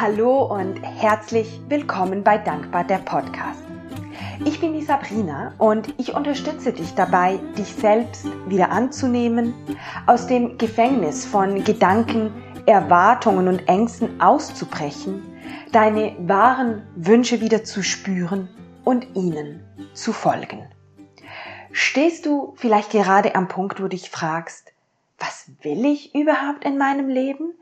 Hallo und herzlich willkommen bei Dankbar der Podcast. Ich bin die Sabrina und ich unterstütze dich dabei, dich selbst wieder anzunehmen, aus dem Gefängnis von Gedanken, Erwartungen und Ängsten auszubrechen, deine wahren Wünsche wieder zu spüren und ihnen zu folgen. Stehst du vielleicht gerade am Punkt, wo du dich fragst, was will ich überhaupt in meinem Leben?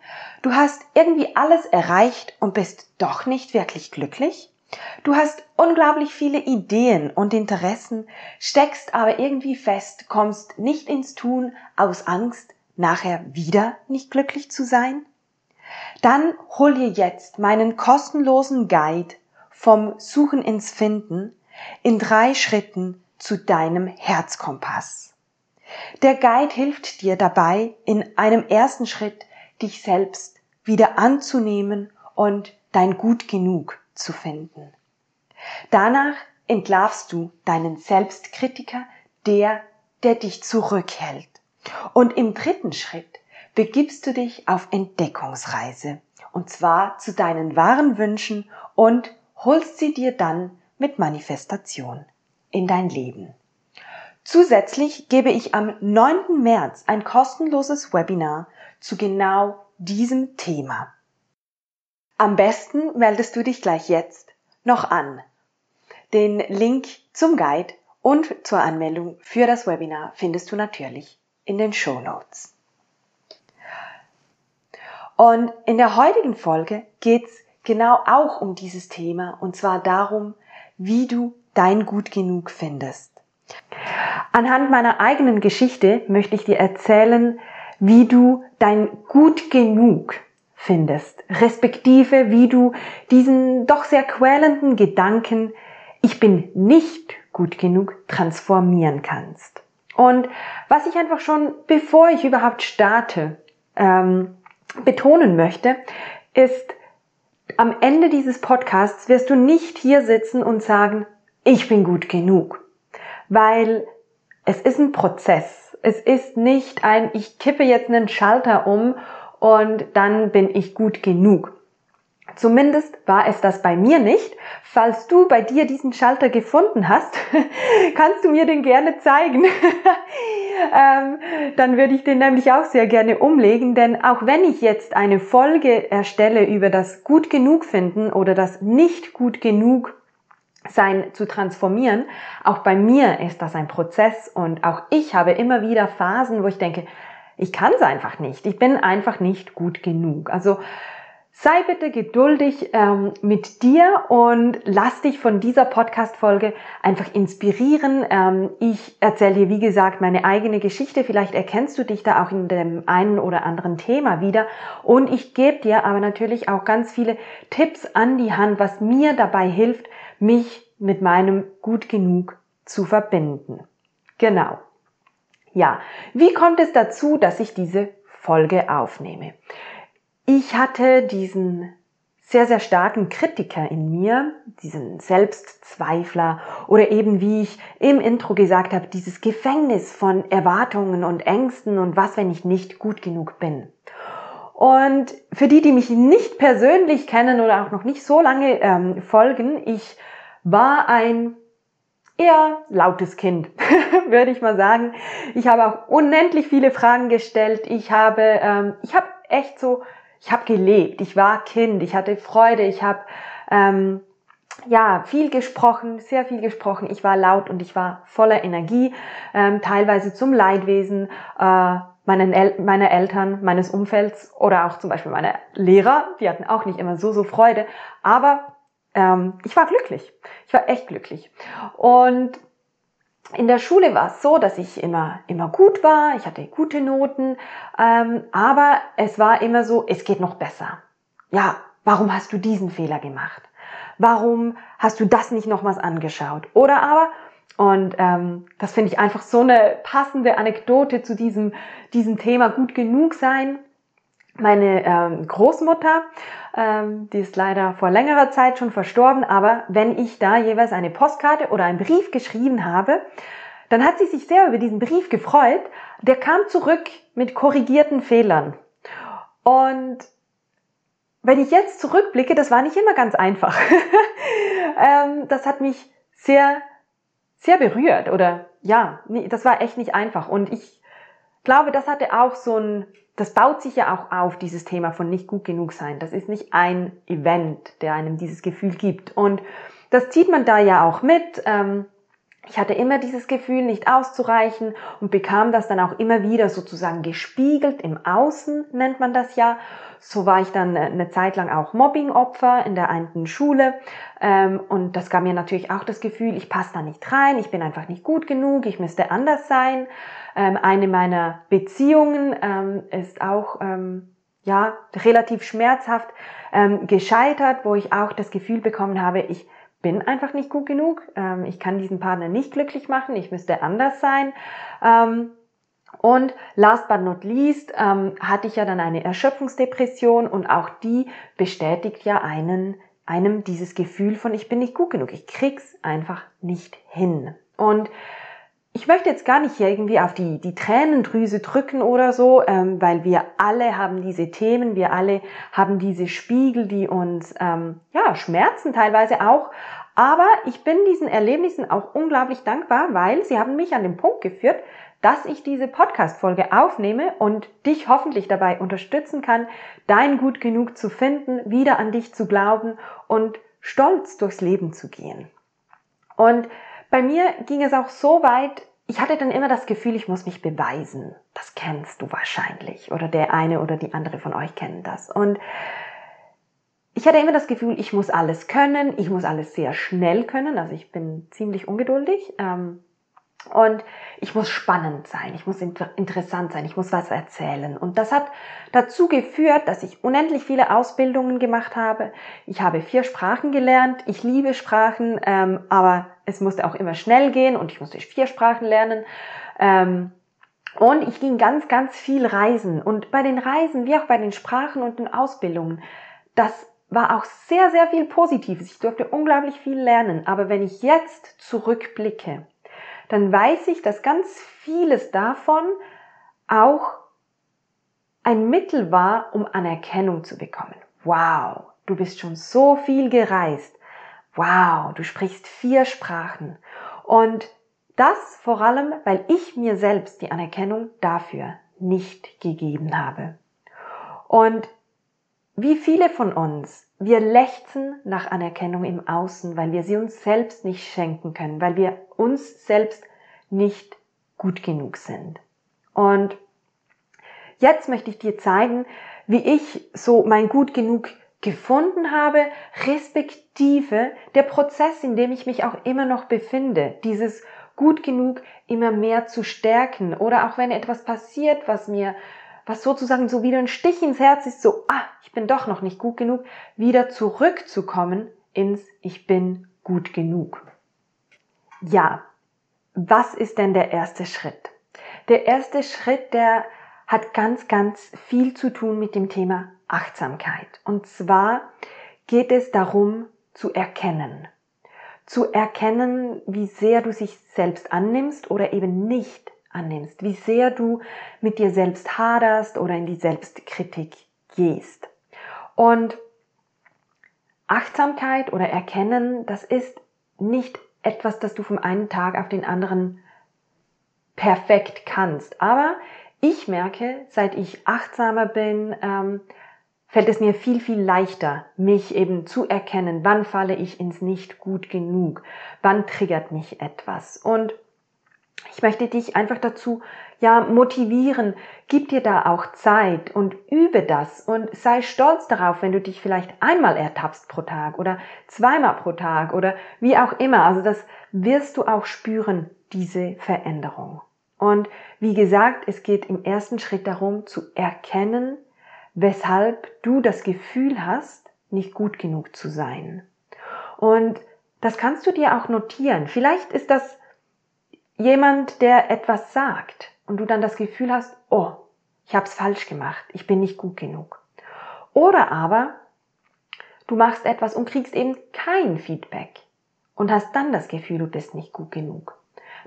Du hast irgendwie alles erreicht und bist doch nicht wirklich glücklich? Du hast unglaublich viele Ideen und Interessen, steckst aber irgendwie fest, kommst nicht ins Tun aus Angst, nachher wieder nicht glücklich zu sein? Dann hol dir jetzt meinen kostenlosen Guide vom Suchen ins Finden in drei Schritten zu deinem Herzkompass. Der Guide hilft dir dabei, in einem ersten Schritt dich selbst wieder anzunehmen und dein Gut genug zu finden. Danach entlarvst du deinen Selbstkritiker, der, der dich zurückhält. Und im dritten Schritt begibst du dich auf Entdeckungsreise, und zwar zu deinen wahren Wünschen und holst sie dir dann mit Manifestation in dein Leben. Zusätzlich gebe ich am 9. März ein kostenloses Webinar zu genau diesem Thema. Am besten meldest du dich gleich jetzt noch an. Den Link zum Guide und zur Anmeldung für das Webinar findest du natürlich in den Show Notes. Und in der heutigen Folge geht's genau auch um dieses Thema und zwar darum, wie du dein Gut genug findest. Anhand meiner eigenen Geschichte möchte ich dir erzählen, wie du dein Gut genug findest, respektive wie du diesen doch sehr quälenden Gedanken, ich bin nicht gut genug, transformieren kannst. Und was ich einfach schon, bevor ich überhaupt starte, ähm, betonen möchte, ist, am Ende dieses Podcasts wirst du nicht hier sitzen und sagen, ich bin gut genug. Weil es ist ein Prozess. Es ist nicht ein, ich kippe jetzt einen Schalter um und dann bin ich gut genug. Zumindest war es das bei mir nicht. Falls du bei dir diesen Schalter gefunden hast, kannst du mir den gerne zeigen. ähm, dann würde ich den nämlich auch sehr gerne umlegen, denn auch wenn ich jetzt eine Folge erstelle über das gut genug finden oder das nicht gut genug sein zu transformieren. Auch bei mir ist das ein Prozess und auch ich habe immer wieder Phasen, wo ich denke, ich kann es einfach nicht. Ich bin einfach nicht gut genug. Also sei bitte geduldig ähm, mit dir und lass dich von dieser Podcast-Folge einfach inspirieren. Ähm, ich erzähle dir, wie gesagt, meine eigene Geschichte. Vielleicht erkennst du dich da auch in dem einen oder anderen Thema wieder. Und ich gebe dir aber natürlich auch ganz viele Tipps an die Hand, was mir dabei hilft, mich mit meinem Gut genug zu verbinden. Genau. Ja, wie kommt es dazu, dass ich diese Folge aufnehme? Ich hatte diesen sehr, sehr starken Kritiker in mir, diesen Selbstzweifler oder eben, wie ich im Intro gesagt habe, dieses Gefängnis von Erwartungen und Ängsten und was, wenn ich nicht gut genug bin. Und für die, die mich nicht persönlich kennen oder auch noch nicht so lange ähm, folgen, ich war ein eher lautes Kind, würde ich mal sagen. Ich habe auch unendlich viele Fragen gestellt. Ich habe, ähm, ich habe echt so, ich habe gelebt. Ich war Kind. Ich hatte Freude. Ich habe ähm, ja viel gesprochen, sehr viel gesprochen. Ich war laut und ich war voller Energie, ähm, teilweise zum Leidwesen. Äh, meinen El meiner Eltern, meines Umfelds oder auch zum Beispiel meiner Lehrer, die hatten auch nicht immer so, so Freude. Aber ähm, ich war glücklich. Ich war echt glücklich. Und in der Schule war es so, dass ich immer, immer gut war, ich hatte gute Noten, ähm, aber es war immer so, es geht noch besser. Ja, warum hast du diesen Fehler gemacht? Warum hast du das nicht nochmals angeschaut? Oder aber, und ähm, das finde ich einfach so eine passende Anekdote zu diesem, diesem Thema gut genug sein. Meine ähm, Großmutter, ähm, die ist leider vor längerer Zeit schon verstorben, aber wenn ich da jeweils eine Postkarte oder einen Brief geschrieben habe, dann hat sie sich sehr über diesen Brief gefreut. Der kam zurück mit korrigierten Fehlern. Und wenn ich jetzt zurückblicke, das war nicht immer ganz einfach. ähm, das hat mich sehr, sehr berührt oder ja, das war echt nicht einfach. Und ich glaube, das hatte auch so ein, das baut sich ja auch auf, dieses Thema von nicht gut genug sein. Das ist nicht ein Event, der einem dieses Gefühl gibt. Und das zieht man da ja auch mit. Ähm, ich hatte immer dieses Gefühl, nicht auszureichen und bekam das dann auch immer wieder sozusagen gespiegelt im Außen, nennt man das ja. So war ich dann eine Zeit lang auch Mobbingopfer in der einen Schule. Ähm, und das gab mir natürlich auch das Gefühl, ich passe da nicht rein, ich bin einfach nicht gut genug, ich müsste anders sein. Ähm, eine meiner Beziehungen ähm, ist auch ja relativ schmerzhaft gescheitert, wo ich auch das Gefühl bekommen habe, ich bin einfach nicht gut genug, ich kann diesen Partner nicht glücklich machen, ich müsste anders sein. Und last but not least ähm, hatte ich ja dann eine Erschöpfungsdepression und auch die bestätigt ja einen, einem dieses Gefühl von ich bin nicht gut genug, ich krieg's einfach nicht hin. Und ich möchte jetzt gar nicht hier irgendwie auf die, die Tränendrüse drücken oder so, ähm, weil wir alle haben diese Themen, wir alle haben diese Spiegel, die uns ähm, ja schmerzen teilweise auch. Aber ich bin diesen Erlebnissen auch unglaublich dankbar, weil sie haben mich an den Punkt geführt, dass ich diese Podcast-Folge aufnehme und dich hoffentlich dabei unterstützen kann, dein Gut genug zu finden, wieder an dich zu glauben und stolz durchs Leben zu gehen. Und bei mir ging es auch so weit, ich hatte dann immer das Gefühl, ich muss mich beweisen. Das kennst du wahrscheinlich. Oder der eine oder die andere von euch kennen das. Und ich hatte immer das Gefühl, ich muss alles können, ich muss alles sehr schnell können. Also ich bin ziemlich ungeduldig. Ähm, und ich muss spannend sein, ich muss inter interessant sein, ich muss was erzählen. Und das hat dazu geführt, dass ich unendlich viele Ausbildungen gemacht habe. Ich habe vier Sprachen gelernt. Ich liebe Sprachen, ähm, aber es musste auch immer schnell gehen und ich musste vier Sprachen lernen. Ähm, und ich ging ganz, ganz viel reisen. Und bei den Reisen, wie auch bei den Sprachen und den Ausbildungen, das war auch sehr, sehr viel Positives. Ich durfte unglaublich viel lernen. Aber wenn ich jetzt zurückblicke, dann weiß ich, dass ganz vieles davon auch ein Mittel war, um Anerkennung zu bekommen. Wow, du bist schon so viel gereist. Wow, du sprichst vier Sprachen. Und das vor allem, weil ich mir selbst die Anerkennung dafür nicht gegeben habe. Und wie viele von uns wir lechzen nach Anerkennung im Außen, weil wir sie uns selbst nicht schenken können, weil wir uns selbst nicht gut genug sind. Und jetzt möchte ich dir zeigen, wie ich so mein gut genug gefunden habe, respektive der Prozess, in dem ich mich auch immer noch befinde, dieses gut genug immer mehr zu stärken oder auch wenn etwas passiert, was mir was sozusagen so wieder ein Stich ins Herz ist, so, ah, ich bin doch noch nicht gut genug, wieder zurückzukommen ins Ich bin gut genug. Ja, was ist denn der erste Schritt? Der erste Schritt, der hat ganz, ganz viel zu tun mit dem Thema Achtsamkeit. Und zwar geht es darum zu erkennen. Zu erkennen, wie sehr du sich selbst annimmst oder eben nicht annimmst, wie sehr du mit dir selbst haderst oder in die Selbstkritik gehst. Und Achtsamkeit oder Erkennen, das ist nicht etwas, das du vom einen Tag auf den anderen perfekt kannst. Aber ich merke, seit ich achtsamer bin, ähm, fällt es mir viel, viel leichter, mich eben zu erkennen, wann falle ich ins Nicht gut genug, wann triggert mich etwas. Und ich möchte dich einfach dazu ja motivieren. Gib dir da auch Zeit und übe das und sei stolz darauf, wenn du dich vielleicht einmal ertappst pro Tag oder zweimal pro Tag oder wie auch immer. Also das wirst du auch spüren, diese Veränderung. Und wie gesagt, es geht im ersten Schritt darum zu erkennen, weshalb du das Gefühl hast, nicht gut genug zu sein. Und das kannst du dir auch notieren. Vielleicht ist das jemand, der etwas sagt und du dann das Gefühl hast, oh, ich habe es falsch gemacht, ich bin nicht gut genug. Oder aber du machst etwas und kriegst eben kein Feedback und hast dann das Gefühl, du bist nicht gut genug.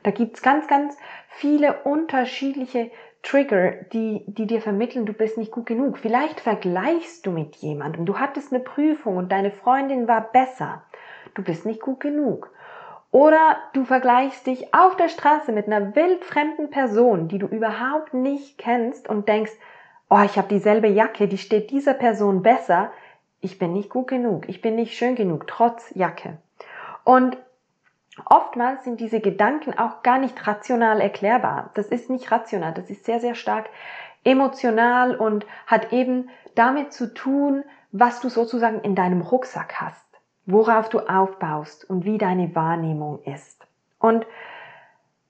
Da gibt's ganz, ganz viele unterschiedliche Trigger, die, die dir vermitteln, du bist nicht gut genug. Vielleicht vergleichst du mit jemandem. Du hattest eine Prüfung und deine Freundin war besser. Du bist nicht gut genug. Oder du vergleichst dich auf der Straße mit einer wildfremden Person, die du überhaupt nicht kennst und denkst, oh, ich habe dieselbe Jacke, die steht dieser Person besser. Ich bin nicht gut genug, ich bin nicht schön genug, trotz Jacke. Und oftmals sind diese Gedanken auch gar nicht rational erklärbar. Das ist nicht rational, das ist sehr, sehr stark emotional und hat eben damit zu tun, was du sozusagen in deinem Rucksack hast worauf du aufbaust und wie deine Wahrnehmung ist. Und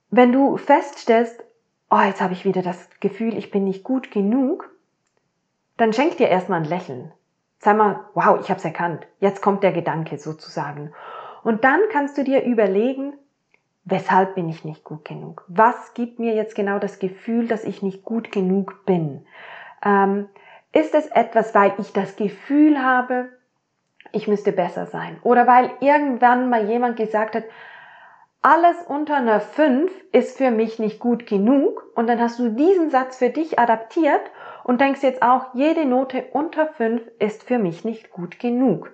wenn du feststellst, oh, jetzt habe ich wieder das Gefühl, ich bin nicht gut genug, dann schenk dir erstmal ein Lächeln. Sag mal, wow, ich habe es erkannt. Jetzt kommt der Gedanke sozusagen. Und dann kannst du dir überlegen, weshalb bin ich nicht gut genug? Was gibt mir jetzt genau das Gefühl, dass ich nicht gut genug bin? Ähm, ist es etwas, weil ich das Gefühl habe, ich müsste besser sein. Oder weil irgendwann mal jemand gesagt hat, alles unter einer 5 ist für mich nicht gut genug und dann hast du diesen Satz für dich adaptiert und denkst jetzt auch, jede Note unter 5 ist für mich nicht gut genug.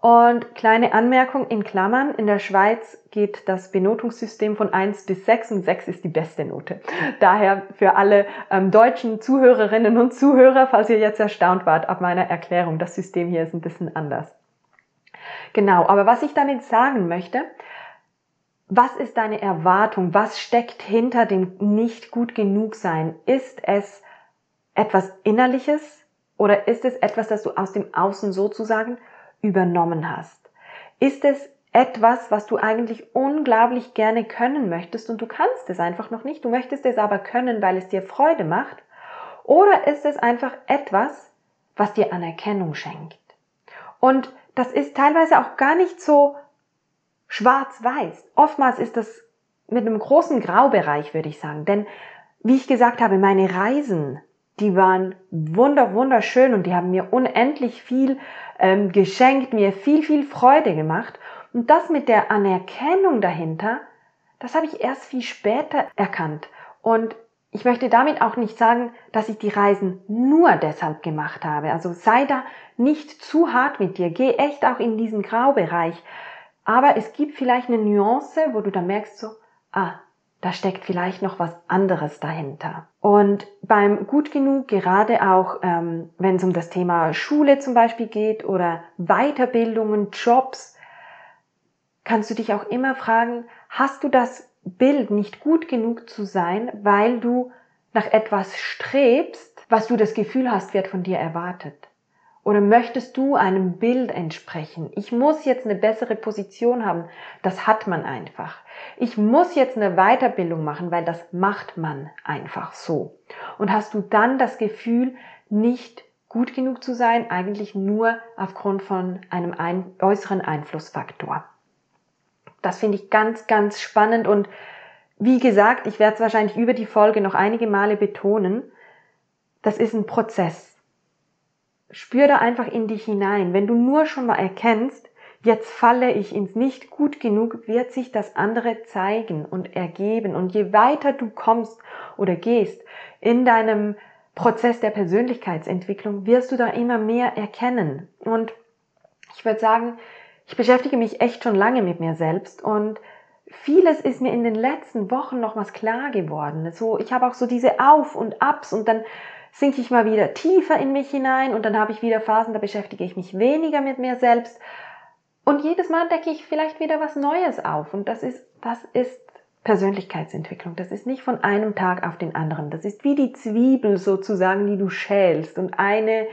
Und kleine Anmerkung in Klammern, in der Schweiz geht das Benotungssystem von 1 bis 6 und 6 ist die beste Note. Daher für alle ähm, deutschen Zuhörerinnen und Zuhörer, falls ihr jetzt erstaunt wart ab meiner Erklärung, das System hier ist ein bisschen anders. Genau, aber was ich damit sagen möchte, was ist deine Erwartung? Was steckt hinter dem nicht gut genug sein? Ist es etwas Innerliches oder ist es etwas, das du aus dem Außen sozusagen übernommen hast? Ist es etwas, was du eigentlich unglaublich gerne können möchtest und du kannst es einfach noch nicht, du möchtest es aber können, weil es dir Freude macht? Oder ist es einfach etwas, was dir Anerkennung schenkt? Und das ist teilweise auch gar nicht so schwarz-weiß. Oftmals ist das mit einem großen Graubereich, würde ich sagen. Denn, wie ich gesagt habe, meine Reisen, die waren wunder, wunderschön und die haben mir unendlich viel ähm, geschenkt, mir viel, viel Freude gemacht. Und das mit der Anerkennung dahinter, das habe ich erst viel später erkannt. Und ich möchte damit auch nicht sagen, dass ich die Reisen nur deshalb gemacht habe. Also sei da nicht zu hart mit dir. Geh echt auch in diesen Graubereich. Aber es gibt vielleicht eine Nuance, wo du da merkst so, ah, da steckt vielleicht noch was anderes dahinter. Und beim Gut genug, gerade auch ähm, wenn es um das Thema Schule zum Beispiel geht oder Weiterbildungen, Jobs, kannst du dich auch immer fragen, hast du das Bild nicht gut genug zu sein, weil du nach etwas strebst, was du das Gefühl hast, wird von dir erwartet? Oder möchtest du einem Bild entsprechen? Ich muss jetzt eine bessere Position haben. Das hat man einfach. Ich muss jetzt eine Weiterbildung machen, weil das macht man einfach so. Und hast du dann das Gefühl, nicht gut genug zu sein, eigentlich nur aufgrund von einem ein äußeren Einflussfaktor. Das finde ich ganz, ganz spannend und wie gesagt, ich werde es wahrscheinlich über die Folge noch einige Male betonen. Das ist ein Prozess spür da einfach in dich hinein. Wenn du nur schon mal erkennst, jetzt falle ich ins nicht gut genug, wird sich das andere zeigen und ergeben. Und je weiter du kommst oder gehst in deinem Prozess der Persönlichkeitsentwicklung, wirst du da immer mehr erkennen. Und ich würde sagen, ich beschäftige mich echt schon lange mit mir selbst und vieles ist mir in den letzten Wochen nochmals klar geworden. So, ich habe auch so diese Auf und Abs und dann sinke ich mal wieder tiefer in mich hinein und dann habe ich wieder Phasen, da beschäftige ich mich weniger mit mir selbst. Und jedes Mal decke ich vielleicht wieder was Neues auf. Und das ist, das ist Persönlichkeitsentwicklung. Das ist nicht von einem Tag auf den anderen. Das ist wie die Zwiebel sozusagen, die du schälst und eine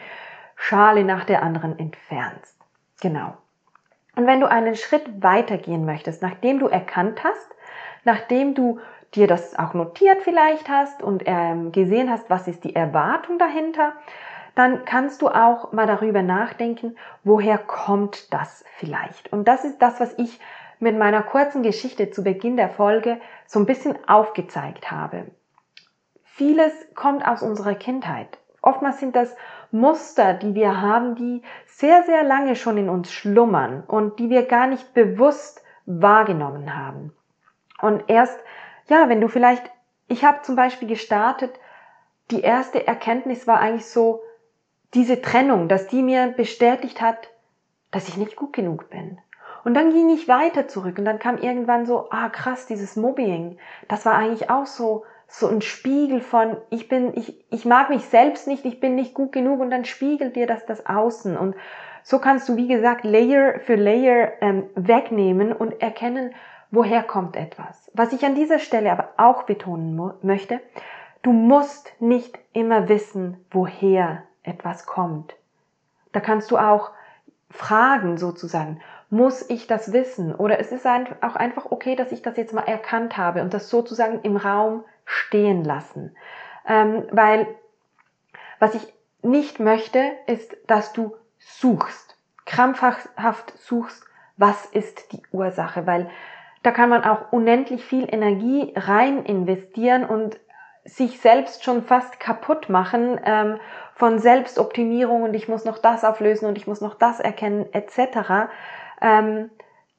Schale nach der anderen entfernst. Genau. Und wenn du einen Schritt weitergehen möchtest, nachdem du erkannt hast, nachdem du dir das auch notiert vielleicht hast und ähm, gesehen hast, was ist die Erwartung dahinter, dann kannst du auch mal darüber nachdenken, woher kommt das vielleicht. Und das ist das, was ich mit meiner kurzen Geschichte zu Beginn der Folge so ein bisschen aufgezeigt habe. Vieles kommt aus unserer Kindheit. Oftmals sind das Muster, die wir haben, die sehr, sehr lange schon in uns schlummern und die wir gar nicht bewusst wahrgenommen haben. Und erst ja, wenn du vielleicht, ich habe zum Beispiel gestartet die erste Erkenntnis war eigentlich so diese Trennung, dass die mir bestätigt hat, dass ich nicht gut genug bin. Und dann ging ich weiter zurück und dann kam irgendwann so, ah krass, dieses Mobbing, das war eigentlich auch so so ein Spiegel von ich bin ich ich mag mich selbst nicht, ich bin nicht gut genug und dann spiegelt dir das das Außen und so kannst du wie gesagt Layer für Layer ähm, wegnehmen und erkennen, woher kommt etwas. Was ich an dieser Stelle aber auch betonen möchte, du musst nicht immer wissen, woher etwas kommt. Da kannst du auch fragen sozusagen, muss ich das wissen? Oder es ist auch einfach okay, dass ich das jetzt mal erkannt habe und das sozusagen im Raum stehen lassen. Ähm, weil was ich nicht möchte, ist, dass du suchst, krampfhaft suchst, was ist die Ursache, weil da kann man auch unendlich viel Energie rein investieren und sich selbst schon fast kaputt machen ähm, von Selbstoptimierung und ich muss noch das auflösen und ich muss noch das erkennen etc. Ähm,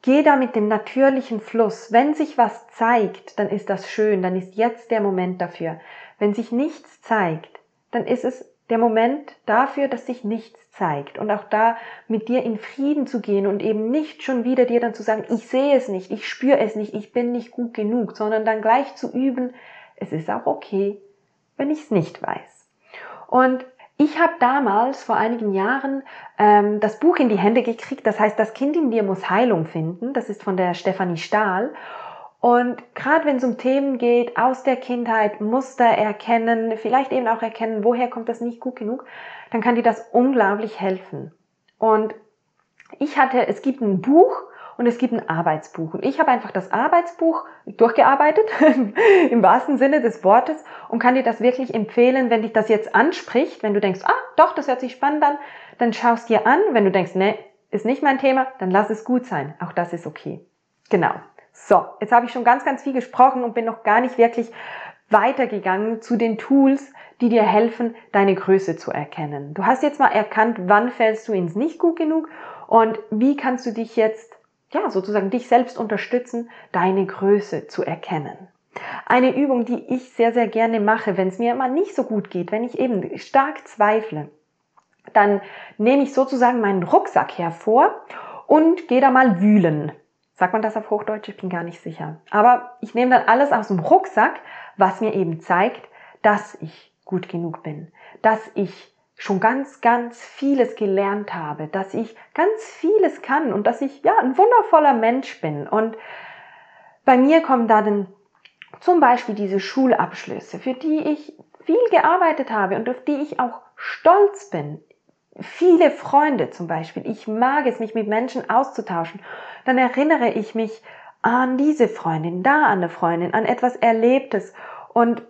geh da mit dem natürlichen Fluss. Wenn sich was zeigt, dann ist das schön, dann ist jetzt der Moment dafür. Wenn sich nichts zeigt, dann ist es der Moment dafür, dass sich nichts zeigt und auch da mit dir in Frieden zu gehen und eben nicht schon wieder dir dann zu sagen, ich sehe es nicht, ich spüre es nicht, ich bin nicht gut genug, sondern dann gleich zu üben, es ist auch okay, wenn ich es nicht weiß. Und ich habe damals vor einigen Jahren ähm, das Buch in die Hände gekriegt, das heißt, das Kind in dir muss Heilung finden. Das ist von der Stefanie Stahl. Und gerade wenn es um Themen geht, aus der Kindheit, Muster erkennen, vielleicht eben auch erkennen, woher kommt das nicht gut genug, dann kann dir das unglaublich helfen. Und ich hatte, es gibt ein Buch, und es gibt ein Arbeitsbuch. Und ich habe einfach das Arbeitsbuch durchgearbeitet, im wahrsten Sinne des Wortes, und kann dir das wirklich empfehlen, wenn dich das jetzt anspricht, wenn du denkst, ah, doch, das hört sich spannend an, dann schaust dir an. Wenn du denkst, nee, ist nicht mein Thema, dann lass es gut sein. Auch das ist okay. Genau. So, jetzt habe ich schon ganz, ganz viel gesprochen und bin noch gar nicht wirklich weitergegangen zu den Tools, die dir helfen, deine Größe zu erkennen. Du hast jetzt mal erkannt, wann fällst du ins nicht gut genug und wie kannst du dich jetzt ja, sozusagen dich selbst unterstützen, deine Größe zu erkennen. Eine Übung, die ich sehr, sehr gerne mache, wenn es mir immer nicht so gut geht, wenn ich eben stark zweifle, dann nehme ich sozusagen meinen Rucksack hervor und gehe da mal wühlen. Sagt man das auf Hochdeutsch? Ich bin gar nicht sicher. Aber ich nehme dann alles aus dem Rucksack, was mir eben zeigt, dass ich gut genug bin, dass ich schon ganz, ganz vieles gelernt habe, dass ich ganz vieles kann und dass ich ja ein wundervoller Mensch bin. Und bei mir kommen da dann zum Beispiel diese Schulabschlüsse, für die ich viel gearbeitet habe und auf die ich auch stolz bin. Viele Freunde zum Beispiel. Ich mag es, mich mit Menschen auszutauschen. Dann erinnere ich mich an diese Freundin, da an eine Freundin, an etwas Erlebtes. Und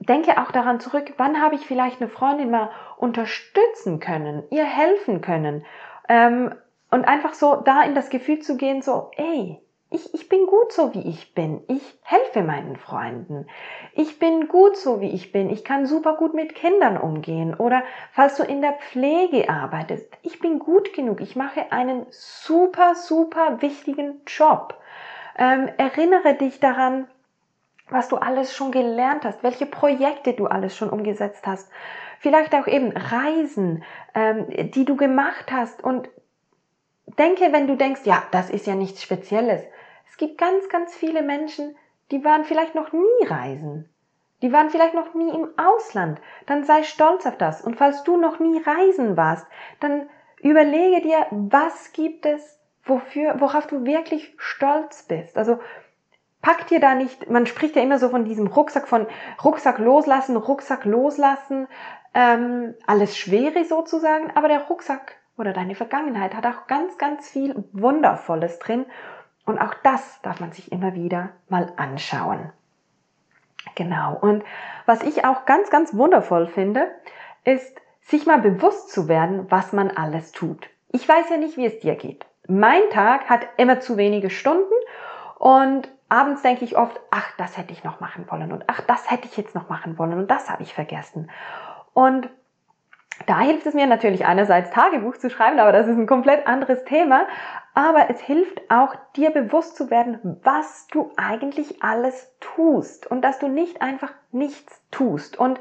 denke auch daran zurück, wann habe ich vielleicht eine Freundin mal unterstützen können, ihr helfen können ähm, und einfach so da in das Gefühl zu gehen, so, ey, ich, ich bin gut so, wie ich bin. Ich helfe meinen Freunden. Ich bin gut so, wie ich bin. Ich kann super gut mit Kindern umgehen. Oder falls du in der Pflege arbeitest, ich bin gut genug. Ich mache einen super, super wichtigen Job. Ähm, erinnere dich daran, was du alles schon gelernt hast, welche Projekte du alles schon umgesetzt hast, vielleicht auch eben Reisen, ähm, die du gemacht hast und denke, wenn du denkst, ja, das ist ja nichts Spezielles. Es gibt ganz, ganz viele Menschen, die waren vielleicht noch nie reisen. Die waren vielleicht noch nie im Ausland. Dann sei stolz auf das. Und falls du noch nie reisen warst, dann überlege dir, was gibt es, wofür, worauf du wirklich stolz bist. Also pack dir da nicht, man spricht ja immer so von diesem Rucksack, von Rucksack loslassen, Rucksack loslassen, ähm, alles Schwere sozusagen, aber der Rucksack oder deine Vergangenheit hat auch ganz, ganz viel Wundervolles drin und auch das darf man sich immer wieder mal anschauen. Genau. Und was ich auch ganz, ganz wundervoll finde, ist, sich mal bewusst zu werden, was man alles tut. Ich weiß ja nicht, wie es dir geht. Mein Tag hat immer zu wenige Stunden und abends denke ich oft, ach, das hätte ich noch machen wollen und ach, das hätte ich jetzt noch machen wollen und das habe ich vergessen. Und da hilft es mir natürlich einerseits Tagebuch zu schreiben, aber das ist ein komplett anderes Thema. Aber es hilft auch, dir bewusst zu werden, was du eigentlich alles tust und dass du nicht einfach nichts tust. Und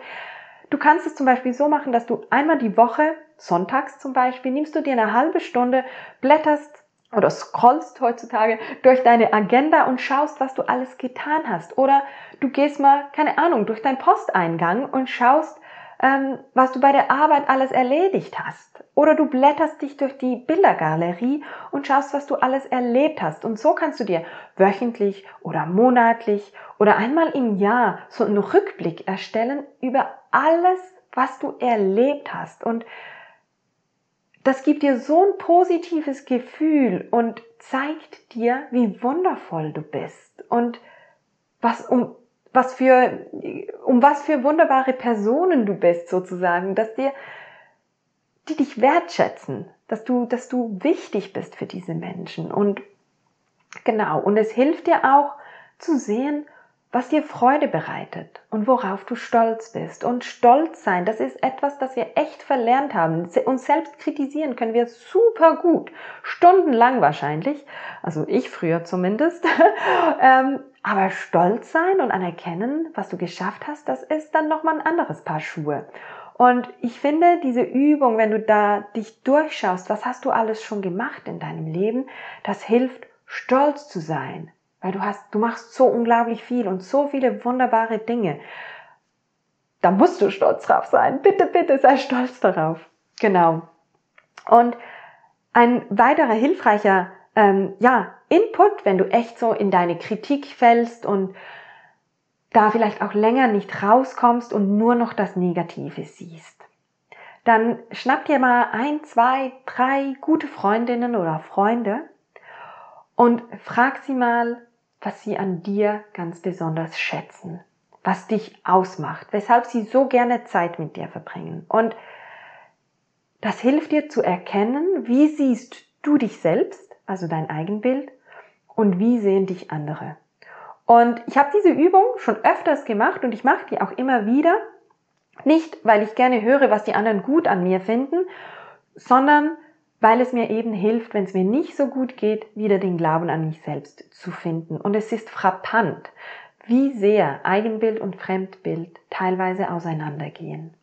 du kannst es zum Beispiel so machen, dass du einmal die Woche, sonntags zum Beispiel, nimmst du dir eine halbe Stunde, blätterst oder scrollst heutzutage durch deine Agenda und schaust, was du alles getan hast. Oder du gehst mal, keine Ahnung, durch deinen Posteingang und schaust, ähm, was du bei der Arbeit alles erledigt hast. Oder du blätterst dich durch die Bildergalerie und schaust, was du alles erlebt hast. Und so kannst du dir wöchentlich oder monatlich oder einmal im Jahr so einen Rückblick erstellen über alles, was du erlebt hast. Und das gibt dir so ein positives Gefühl und zeigt dir, wie wundervoll du bist und was um was für um was für wunderbare Personen du bist sozusagen, dass dir die dich wertschätzen, dass du dass du wichtig bist für diese Menschen und genau und es hilft dir auch zu sehen, was dir Freude bereitet und worauf du stolz bist. Und stolz sein, das ist etwas, das wir echt verlernt haben. Uns selbst kritisieren können wir super gut, stundenlang wahrscheinlich, also ich früher zumindest. aber stolz sein und anerkennen, was du geschafft hast, das ist dann nochmal ein anderes Paar Schuhe. Und ich finde, diese Übung, wenn du da dich durchschaust, was hast du alles schon gemacht in deinem Leben, das hilft, stolz zu sein weil du hast, du machst so unglaublich viel und so viele wunderbare Dinge. Da musst du stolz drauf sein. Bitte, bitte sei stolz darauf. Genau. Und ein weiterer hilfreicher ähm, ja, Input, wenn du echt so in deine Kritik fällst und da vielleicht auch länger nicht rauskommst und nur noch das Negative siehst. Dann schnapp dir mal ein, zwei, drei gute Freundinnen oder Freunde und frag sie mal, was sie an dir ganz besonders schätzen, was dich ausmacht, weshalb sie so gerne Zeit mit dir verbringen. Und das hilft dir zu erkennen, wie siehst du dich selbst, also dein Eigenbild, und wie sehen dich andere. Und ich habe diese Übung schon öfters gemacht und ich mache die auch immer wieder. Nicht, weil ich gerne höre, was die anderen gut an mir finden, sondern weil es mir eben hilft, wenn es mir nicht so gut geht, wieder den Glauben an mich selbst zu finden. Und es ist frappant, wie sehr Eigenbild und Fremdbild teilweise auseinandergehen.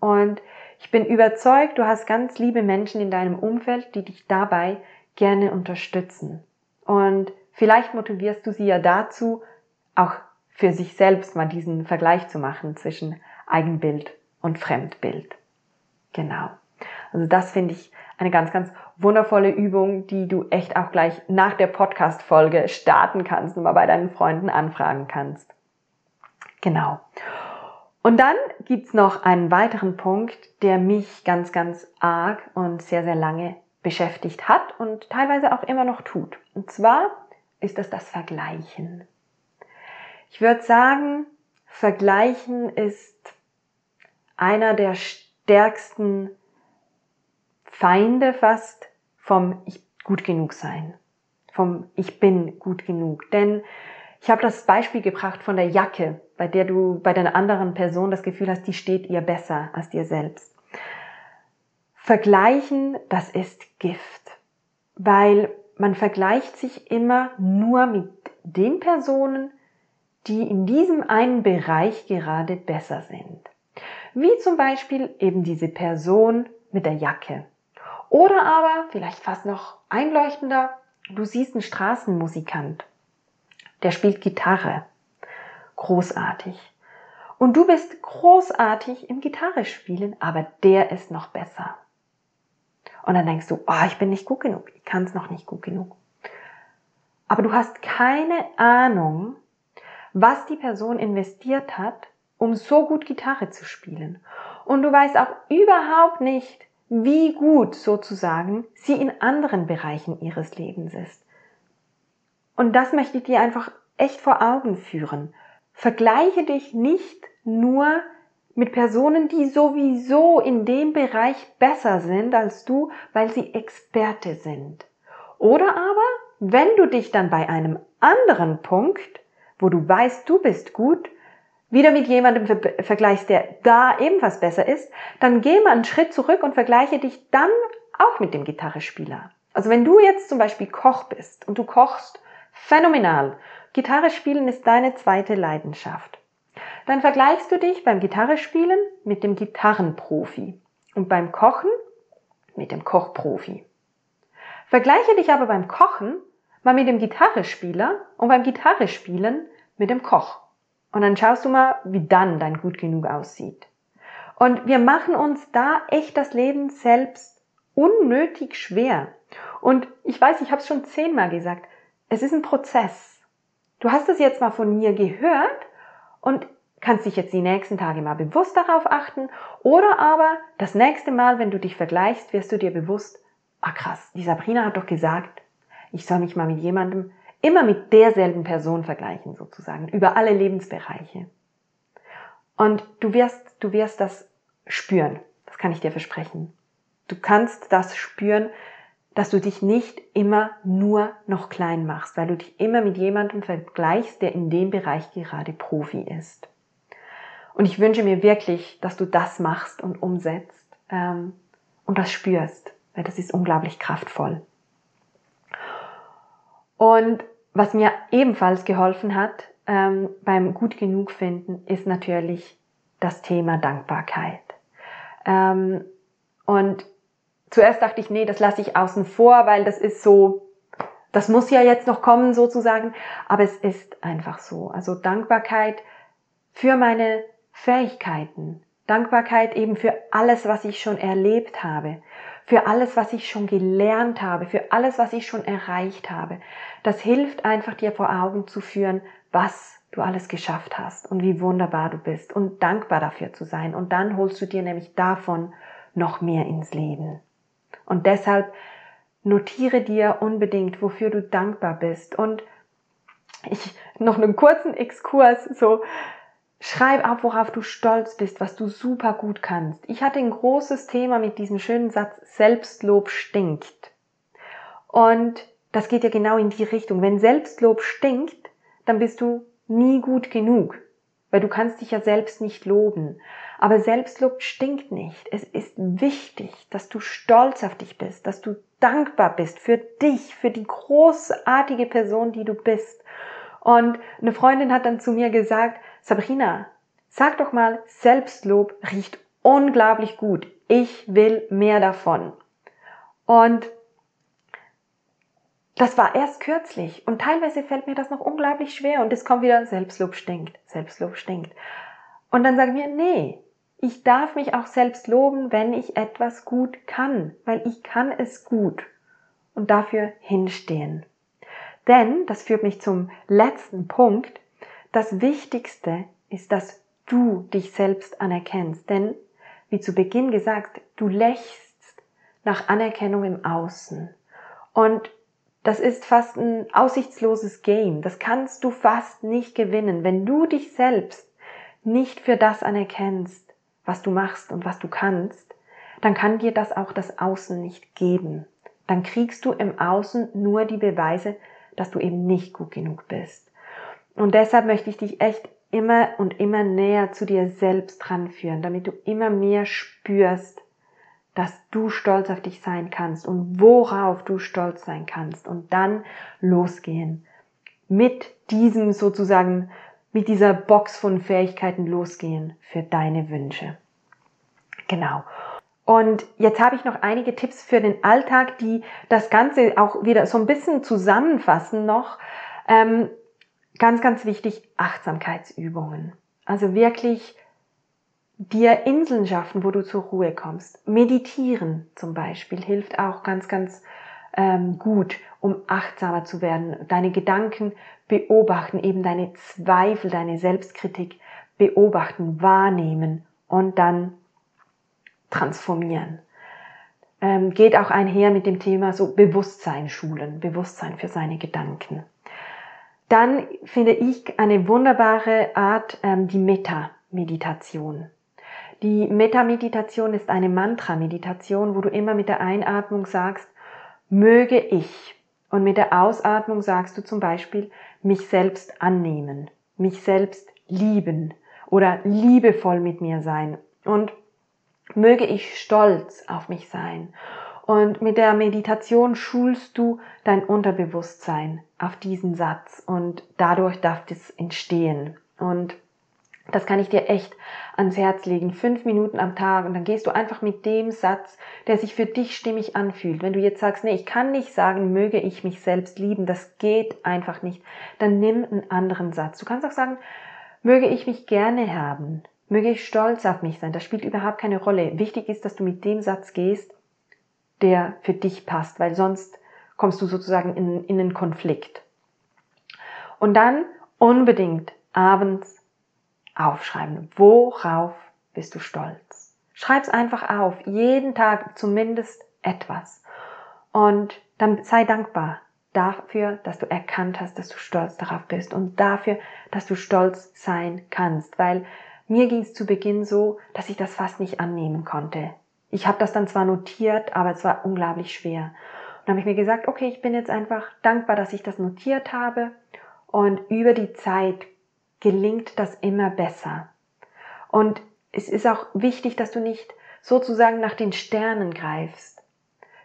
Und ich bin überzeugt, du hast ganz liebe Menschen in deinem Umfeld, die dich dabei gerne unterstützen. Und vielleicht motivierst du sie ja dazu, auch für sich selbst mal diesen Vergleich zu machen zwischen Eigenbild und Fremdbild. Genau. Also das finde ich eine ganz, ganz wundervolle Übung, die du echt auch gleich nach der Podcast-Folge starten kannst und mal bei deinen Freunden anfragen kannst. Genau. Und dann gibt's noch einen weiteren Punkt, der mich ganz, ganz arg und sehr, sehr lange beschäftigt hat und teilweise auch immer noch tut. Und zwar ist das das Vergleichen. Ich würde sagen, Vergleichen ist einer der stärksten Feinde fast vom Ich gut genug sein, vom Ich bin gut genug. Denn ich habe das Beispiel gebracht von der Jacke, bei der du bei deiner anderen Person das Gefühl hast, die steht ihr besser als dir selbst. Vergleichen, das ist Gift, weil man vergleicht sich immer nur mit den Personen, die in diesem einen Bereich gerade besser sind. Wie zum Beispiel eben diese Person mit der Jacke. Oder aber, vielleicht fast noch einleuchtender, du siehst einen Straßenmusikant, der spielt Gitarre. Großartig. Und du bist großartig im Gitarre spielen, aber der ist noch besser. Und dann denkst du, oh, ich bin nicht gut genug, ich kann es noch nicht gut genug. Aber du hast keine Ahnung, was die Person investiert hat, um so gut Gitarre zu spielen. Und du weißt auch überhaupt nicht, wie gut sozusagen sie in anderen Bereichen ihres Lebens ist. Und das möchte ich dir einfach echt vor Augen führen. Vergleiche dich nicht nur mit Personen, die sowieso in dem Bereich besser sind als du, weil sie Experte sind. Oder aber, wenn du dich dann bei einem anderen Punkt, wo du weißt, du bist gut, wieder mit jemandem vergleichst, der da ebenfalls besser ist, dann geh mal einen Schritt zurück und vergleiche dich dann auch mit dem Gitarrespieler. Also wenn du jetzt zum Beispiel Koch bist und du kochst phänomenal, Gitarre spielen ist deine zweite Leidenschaft, dann vergleichst du dich beim Gitarre spielen mit dem Gitarrenprofi und beim Kochen mit dem Kochprofi. Vergleiche dich aber beim Kochen mal mit dem Gitarrespieler und beim Gitarrespielen mit dem Koch. Und dann schaust du mal, wie dann dein Gut genug aussieht. Und wir machen uns da echt das Leben selbst unnötig schwer. Und ich weiß, ich habe es schon zehnmal gesagt, es ist ein Prozess. Du hast es jetzt mal von mir gehört und kannst dich jetzt die nächsten Tage mal bewusst darauf achten oder aber das nächste Mal, wenn du dich vergleichst, wirst du dir bewusst, ah krass, die Sabrina hat doch gesagt, ich soll mich mal mit jemandem immer mit derselben Person vergleichen sozusagen, über alle Lebensbereiche. Und du wirst, du wirst das spüren. Das kann ich dir versprechen. Du kannst das spüren, dass du dich nicht immer nur noch klein machst, weil du dich immer mit jemandem vergleichst, der in dem Bereich gerade Profi ist. Und ich wünsche mir wirklich, dass du das machst und umsetzt ähm, und das spürst, weil das ist unglaublich kraftvoll. Und was mir ebenfalls geholfen hat ähm, beim gut genug finden, ist natürlich das Thema Dankbarkeit. Ähm, und zuerst dachte ich, nee, das lasse ich außen vor, weil das ist so, das muss ja jetzt noch kommen sozusagen. Aber es ist einfach so. Also Dankbarkeit für meine Fähigkeiten. Dankbarkeit eben für alles, was ich schon erlebt habe, für alles, was ich schon gelernt habe, für alles, was ich schon erreicht habe. Das hilft einfach dir vor Augen zu führen, was du alles geschafft hast und wie wunderbar du bist und dankbar dafür zu sein. Und dann holst du dir nämlich davon noch mehr ins Leben. Und deshalb notiere dir unbedingt, wofür du dankbar bist. Und ich noch einen kurzen Exkurs, so schreib ab, worauf du stolz bist, was du super gut kannst. Ich hatte ein großes Thema mit diesem schönen Satz, Selbstlob stinkt. Und das geht ja genau in die Richtung. Wenn Selbstlob stinkt, dann bist du nie gut genug, weil du kannst dich ja selbst nicht loben. Aber Selbstlob stinkt nicht. Es ist wichtig, dass du stolz auf dich bist, dass du dankbar bist für dich, für die großartige Person, die du bist. Und eine Freundin hat dann zu mir gesagt, Sabrina, sag doch mal, Selbstlob riecht unglaublich gut. Ich will mehr davon. Und das war erst kürzlich und teilweise fällt mir das noch unglaublich schwer und es kommt wieder, Selbstlob stinkt, Selbstlob stinkt. Und dann sagen wir, nee, ich darf mich auch selbst loben, wenn ich etwas gut kann, weil ich kann es gut und dafür hinstehen. Denn, das führt mich zum letzten Punkt, das Wichtigste ist, dass du dich selbst anerkennst. Denn, wie zu Beginn gesagt, du lächst nach Anerkennung im Außen. Und das ist fast ein aussichtsloses Game. Das kannst du fast nicht gewinnen, wenn du dich selbst nicht für das anerkennst, was du machst und was du kannst, dann kann dir das auch das Außen nicht geben. Dann kriegst du im Außen nur die Beweise, dass du eben nicht gut genug bist. Und deshalb möchte ich dich echt immer und immer näher zu dir selbst dran führen, damit du immer mehr spürst, dass du stolz auf dich sein kannst und worauf du stolz sein kannst und dann losgehen. Mit diesem sozusagen mit dieser Box von Fähigkeiten losgehen für deine Wünsche. Genau. Und jetzt habe ich noch einige Tipps für den Alltag, die das Ganze auch wieder so ein bisschen zusammenfassen noch. Ähm, ganz, ganz wichtig, Achtsamkeitsübungen. Also wirklich dir Inseln schaffen, wo du zur Ruhe kommst. Meditieren zum Beispiel hilft auch ganz, ganz ähm, gut, um achtsamer zu werden. Deine Gedanken beobachten, eben deine Zweifel, deine Selbstkritik beobachten, wahrnehmen und dann transformieren. Ähm, geht auch einher mit dem Thema so Bewusstsein schulen, Bewusstsein für seine Gedanken. Dann finde ich eine wunderbare Art ähm, die Metta-Meditation. Die Metta-Meditation ist eine Mantra-Meditation, wo du immer mit der Einatmung sagst, möge ich. Und mit der Ausatmung sagst du zum Beispiel, mich selbst annehmen, mich selbst lieben oder liebevoll mit mir sein und möge ich stolz auf mich sein Und mit der Meditation schulst du dein Unterbewusstsein auf diesen Satz und dadurch darf das entstehen. Und das kann ich dir echt ans Herz legen. Fünf Minuten am Tag und dann gehst du einfach mit dem Satz, der sich für dich stimmig anfühlt. Wenn du jetzt sagst, nee, ich kann nicht sagen, möge ich mich selbst lieben, das geht einfach nicht, dann nimm einen anderen Satz. Du kannst auch sagen, möge ich mich gerne haben, möge ich stolz auf mich sein. Das spielt überhaupt keine Rolle. Wichtig ist, dass du mit dem Satz gehst, der für dich passt, weil sonst kommst du sozusagen in, in einen Konflikt. Und dann unbedingt abends aufschreiben. Worauf bist du stolz? Schreib's einfach auf. Jeden Tag zumindest etwas. Und dann sei dankbar dafür, dass du erkannt hast, dass du stolz darauf bist und dafür, dass du stolz sein kannst, weil mir ging es zu Beginn so, dass ich das fast nicht annehmen konnte. Ich habe das dann zwar notiert, aber es war unglaublich schwer. Und dann habe ich mir gesagt, okay, ich bin jetzt einfach dankbar, dass ich das notiert habe und über die Zeit gelingt das immer besser. Und es ist auch wichtig, dass du nicht sozusagen nach den Sternen greifst.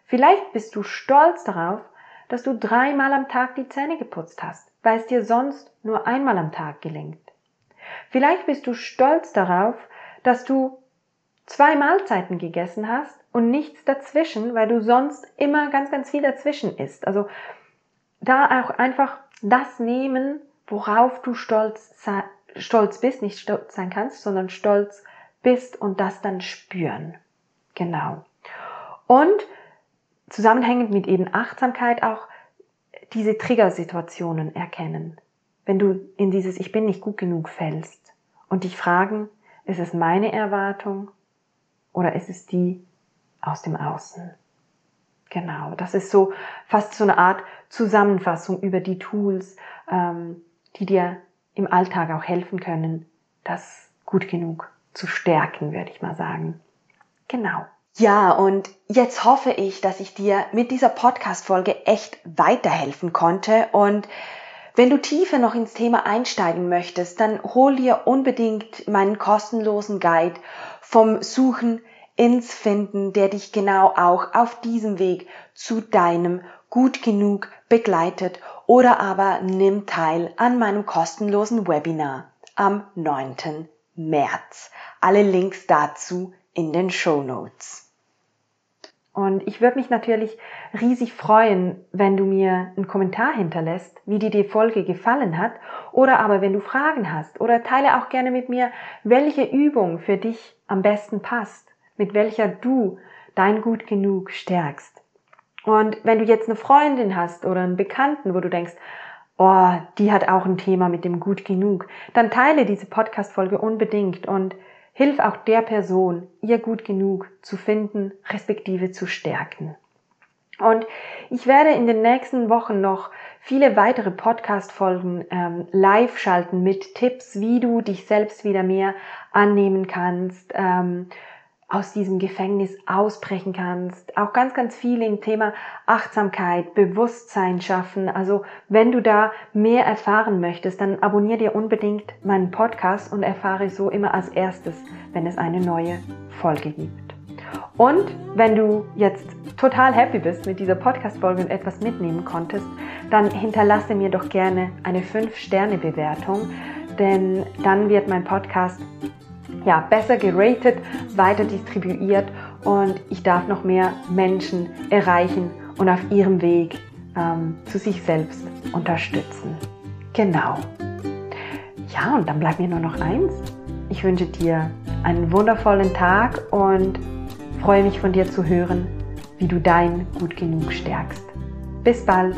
Vielleicht bist du stolz darauf, dass du dreimal am Tag die Zähne geputzt hast, weil es dir sonst nur einmal am Tag gelingt. Vielleicht bist du stolz darauf, dass du zwei Mahlzeiten gegessen hast und nichts dazwischen, weil du sonst immer ganz, ganz viel dazwischen isst. Also da auch einfach das nehmen, worauf du stolz, stolz bist, nicht stolz sein kannst, sondern stolz bist und das dann spüren. Genau. Und zusammenhängend mit eben Achtsamkeit auch diese Triggersituationen erkennen. Wenn du in dieses Ich bin nicht gut genug fällst und dich fragen, ist es meine Erwartung oder ist es die aus dem Außen? Genau, das ist so fast so eine Art Zusammenfassung über die Tools, ähm, die dir im Alltag auch helfen können, das gut genug zu stärken, würde ich mal sagen. Genau. Ja, und jetzt hoffe ich, dass ich dir mit dieser Podcast-Folge echt weiterhelfen konnte. Und wenn du tiefer noch ins Thema einsteigen möchtest, dann hol dir unbedingt meinen kostenlosen Guide vom Suchen ins Finden, der dich genau auch auf diesem Weg zu deinem gut genug begleitet oder aber nimm teil an meinem kostenlosen Webinar am 9. März. Alle Links dazu in den Show Notes. Und ich würde mich natürlich riesig freuen, wenn du mir einen Kommentar hinterlässt, wie dir die Folge gefallen hat, oder aber wenn du Fragen hast, oder teile auch gerne mit mir, welche Übung für dich am besten passt, mit welcher du dein Gut genug stärkst. Und wenn du jetzt eine Freundin hast oder einen Bekannten, wo du denkst, oh, die hat auch ein Thema mit dem gut genug, dann teile diese Podcast-Folge unbedingt und hilf auch der Person, ihr gut genug zu finden, respektive zu stärken. Und ich werde in den nächsten Wochen noch viele weitere Podcast-Folgen ähm, live schalten mit Tipps, wie du dich selbst wieder mehr annehmen kannst, ähm, aus diesem Gefängnis ausbrechen kannst. Auch ganz, ganz viel im Thema Achtsamkeit, Bewusstsein schaffen. Also wenn du da mehr erfahren möchtest, dann abonniere dir unbedingt meinen Podcast und erfahre so immer als erstes, wenn es eine neue Folge gibt. Und wenn du jetzt total happy bist mit dieser Podcast-Folge und etwas mitnehmen konntest, dann hinterlasse mir doch gerne eine 5-Sterne-Bewertung, denn dann wird mein Podcast ja, besser geratet, weiter distribuiert und ich darf noch mehr Menschen erreichen und auf ihrem Weg ähm, zu sich selbst unterstützen. Genau. Ja, und dann bleibt mir nur noch eins. Ich wünsche dir einen wundervollen Tag und freue mich von dir zu hören, wie du dein Gut genug stärkst. Bis bald!